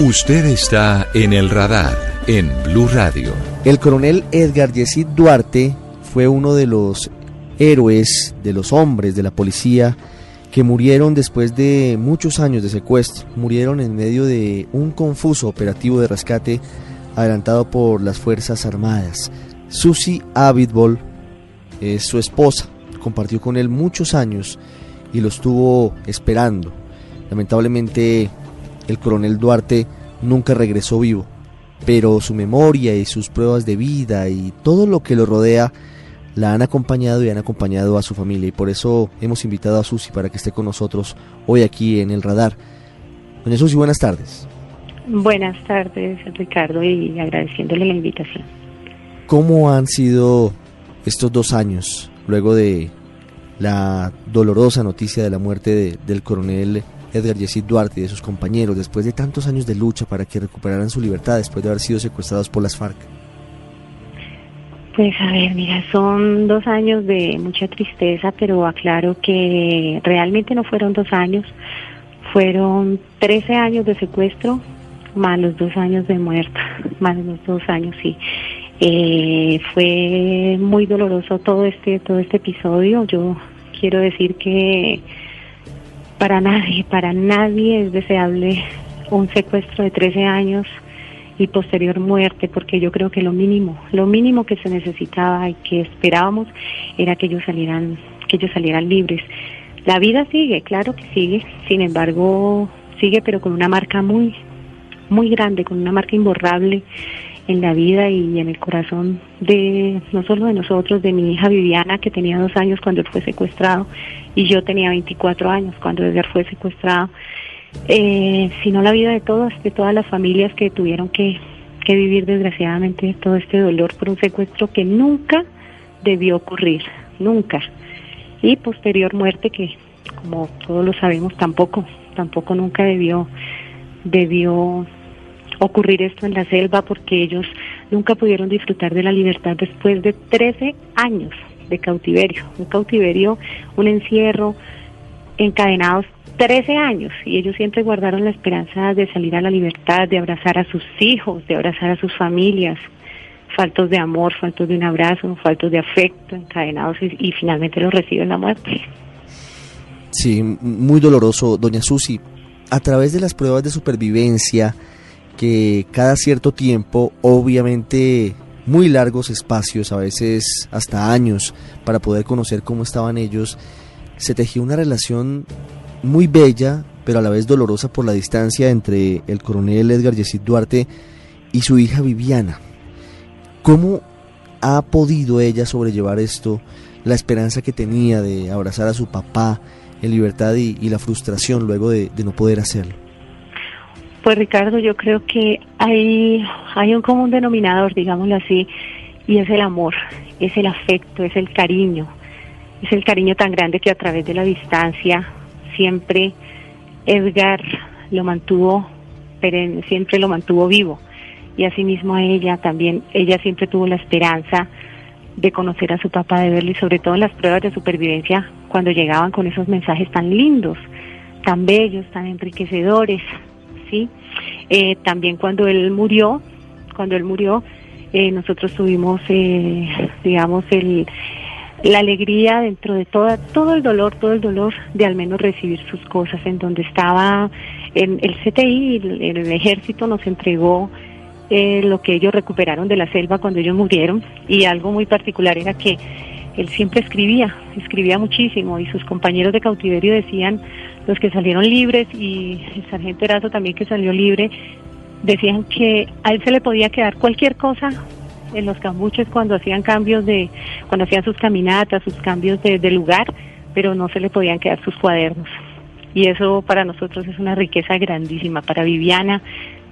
Usted está en el radar en Blue Radio. El coronel Edgar Yesid Duarte fue uno de los héroes, de los hombres de la policía que murieron después de muchos años de secuestro. Murieron en medio de un confuso operativo de rescate adelantado por las Fuerzas Armadas. Susie Abitbol es su esposa, compartió con él muchos años y lo estuvo esperando. Lamentablemente el coronel Duarte nunca regresó vivo, pero su memoria y sus pruebas de vida y todo lo que lo rodea la han acompañado y han acompañado a su familia y por eso hemos invitado a Susi para que esté con nosotros hoy aquí en el radar. Doña Susi, buenas tardes. Buenas tardes, Ricardo, y agradeciéndole la invitación. ¿Cómo han sido estos dos años luego de la dolorosa noticia de la muerte de, del coronel Edgar Yesid Duarte y de sus compañeros después de tantos años de lucha para que recuperaran su libertad después de haber sido secuestrados por las FARC? Pues a ver, mira, son dos años de mucha tristeza, pero aclaro que realmente no fueron dos años, fueron 13 años de secuestro más los dos años de muerte, más los dos años, sí. Eh, fue muy doloroso todo este todo este episodio. Yo quiero decir que para nadie, para nadie es deseable un secuestro de 13 años y posterior muerte, porque yo creo que lo mínimo, lo mínimo que se necesitaba y que esperábamos era que ellos salieran, que ellos salieran libres. La vida sigue, claro que sigue, sin embargo, sigue pero con una marca muy, muy grande, con una marca imborrable en la vida y en el corazón de no solo de nosotros, de mi hija Viviana, que tenía dos años cuando él fue secuestrado, y yo tenía 24 años cuando Edgar fue secuestrado, eh, sino la vida de todas, de todas las familias que tuvieron que, que vivir desgraciadamente todo este dolor por un secuestro que nunca debió ocurrir, nunca. Y posterior muerte que, como todos lo sabemos, tampoco, tampoco nunca debió, debió ocurrir esto en la selva porque ellos nunca pudieron disfrutar de la libertad después de 13 años de cautiverio, un cautiverio, un encierro, encadenados 13 años y ellos siempre guardaron la esperanza de salir a la libertad, de abrazar a sus hijos, de abrazar a sus familias, faltos de amor, faltos de un abrazo, faltos de afecto, encadenados y, finalmente los reciben la muerte. Sí, muy doloroso, doña Susi. A través de las pruebas de supervivencia, que cada cierto tiempo, obviamente muy largos espacios, a veces hasta años, para poder conocer cómo estaban ellos, se tejió una relación muy bella, pero a la vez dolorosa por la distancia entre el coronel Edgar Yesid Duarte y su hija Viviana. ¿Cómo ha podido ella sobrellevar esto, la esperanza que tenía de abrazar a su papá en libertad y, la frustración luego de no poder hacerlo? Pues Ricardo, yo creo que hay, hay un común denominador, digámoslo así, y es el amor, es el afecto, es el cariño, es el cariño tan grande que a través de la distancia siempre Edgar lo mantuvo, perenne, siempre lo mantuvo vivo. Y asimismo a ella también, ella siempre tuvo la esperanza de conocer a su papá, de verlo y sobre todo en las pruebas de supervivencia cuando llegaban con esos mensajes tan lindos, tan bellos, tan enriquecedores, ¿sí? Eh, también cuando él murió, cuando él murió, eh, nosotros tuvimos, eh, digamos, el, la alegría dentro de toda, todo el dolor, todo el dolor de al menos recibir sus cosas, en donde estaba en el CTI, el, el ejército nos entregó eh, lo que ellos recuperaron de la selva cuando ellos murieron y algo muy particular era que él siempre escribía, escribía muchísimo y sus compañeros de cautiverio decían, los que salieron libres y el sargento Erazo también que salió libre, decían que a él se le podía quedar cualquier cosa en los cambuches cuando hacían cambios de, cuando hacían sus caminatas, sus cambios de, de lugar, pero no se le podían quedar sus cuadernos. Y eso para nosotros es una riqueza grandísima. Para Viviana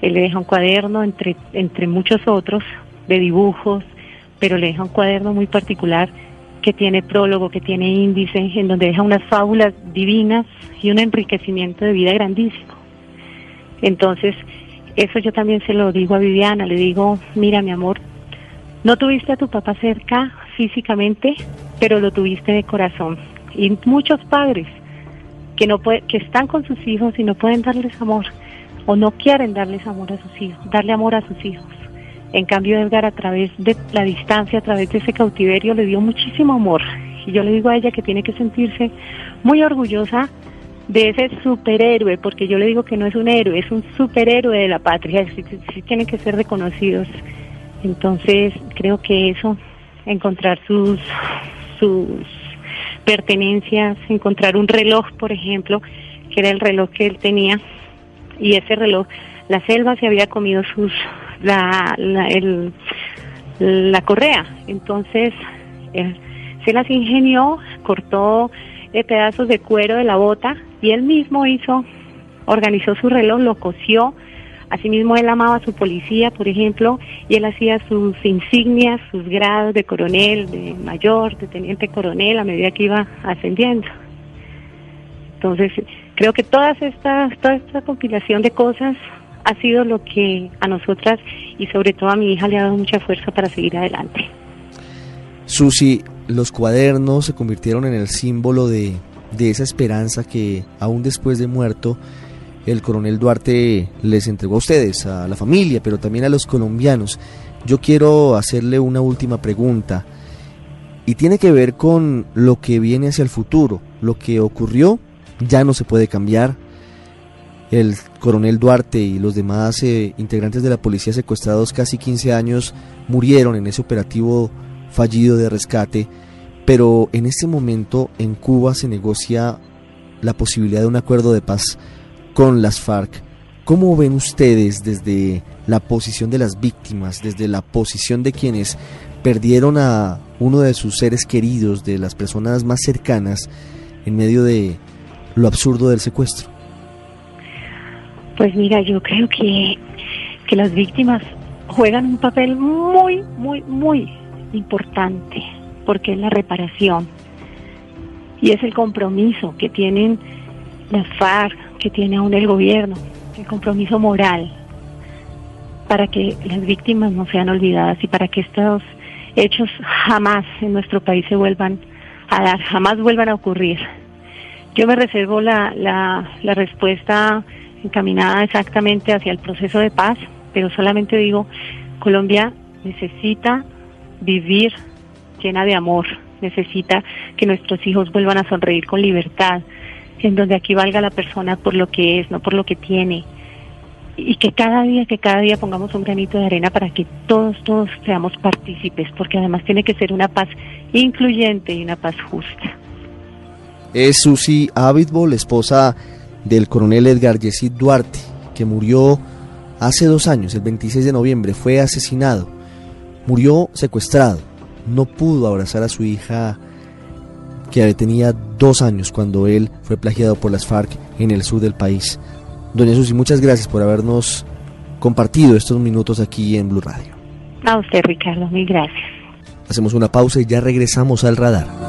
Él le deja un cuaderno entre, entre muchos otros de dibujos, pero le deja un cuaderno muy particular que tiene prólogo, que tiene índice, en donde deja unas fábulas divinas y un enriquecimiento de vida grandísimo. Entonces, eso yo también se lo digo a Viviana, le digo, mira mi amor, no tuviste a tu papá cerca físicamente, pero lo tuviste de corazón. Y muchos padres que no puede, que están con sus hijos y no pueden darles amor o no quieren darles amor a sus hijos, darle amor a sus hijos. En cambio, Edgar a través de la distancia, a través de ese cautiverio, le dio muchísimo amor. Y yo le digo a ella que tiene que sentirse muy orgullosa de ese superhéroe, porque yo le digo que no es un héroe, es un superhéroe de la patria, sí, sí tienen que ser reconocidos. Entonces, creo que eso, encontrar sus, sus pertenencias, encontrar un reloj, por ejemplo, que era el reloj que él tenía, y ese reloj, la selva se había comido sus, la, la, el, la correa, entonces eh, se las ingenió, cortó eh, pedazos de cuero de la bota y él mismo hizo, organizó su reloj, lo cosió, asimismo él amaba a su policía, por ejemplo, y él hacía sus insignias, sus grados de coronel, de mayor, de teniente coronel a medida que iba ascendiendo. Entonces, creo que todas estas, toda esta compilación de cosas ha sido lo que a nosotras y sobre todo a mi hija le ha dado mucha fuerza para seguir adelante. Susi, los cuadernos se convirtieron en el símbolo de, de esa esperanza que aún después de muerto el coronel Duarte les entregó a ustedes, a la familia, pero también a los colombianos. Yo quiero hacerle una última pregunta y tiene que ver con lo que viene hacia el futuro. Lo que ocurrió ya no se puede cambiar. El coronel Duarte y los demás eh, integrantes de la policía secuestrados casi 15 años murieron en ese operativo fallido de rescate, pero en este momento en Cuba se negocia la posibilidad de un acuerdo de paz con las FARC. ¿Cómo ven ustedes desde la posición de las víctimas, desde la posición de quienes perdieron a uno de sus seres queridos, de las personas más cercanas, en medio de lo absurdo del secuestro? Pues mira, yo creo que, que las víctimas juegan un papel muy, muy, muy importante, porque es la reparación y es el compromiso que tienen las FARC, que tiene aún el gobierno, el compromiso moral para que las víctimas no sean olvidadas y para que estos hechos jamás en nuestro país se vuelvan a dar, jamás vuelvan a ocurrir. Yo me reservo la, la, la respuesta encaminada exactamente hacia el proceso de paz, pero solamente digo, Colombia necesita vivir llena de amor, necesita que nuestros hijos vuelvan a sonreír con libertad, en donde aquí valga la persona por lo que es, no por lo que tiene. Y que cada día, que cada día pongamos un granito de arena para que todos, todos seamos partícipes, porque además tiene que ser una paz incluyente y una paz justa. Es Susi Abitbol, esposa del coronel Edgar Yesid Duarte, que murió hace dos años, el 26 de noviembre, fue asesinado, murió secuestrado, no pudo abrazar a su hija que tenía dos años cuando él fue plagiado por las FARC en el sur del país. Doña Susi, muchas gracias por habernos compartido estos minutos aquí en Blue Radio. A usted, Ricardo, mil gracias. Hacemos una pausa y ya regresamos al radar.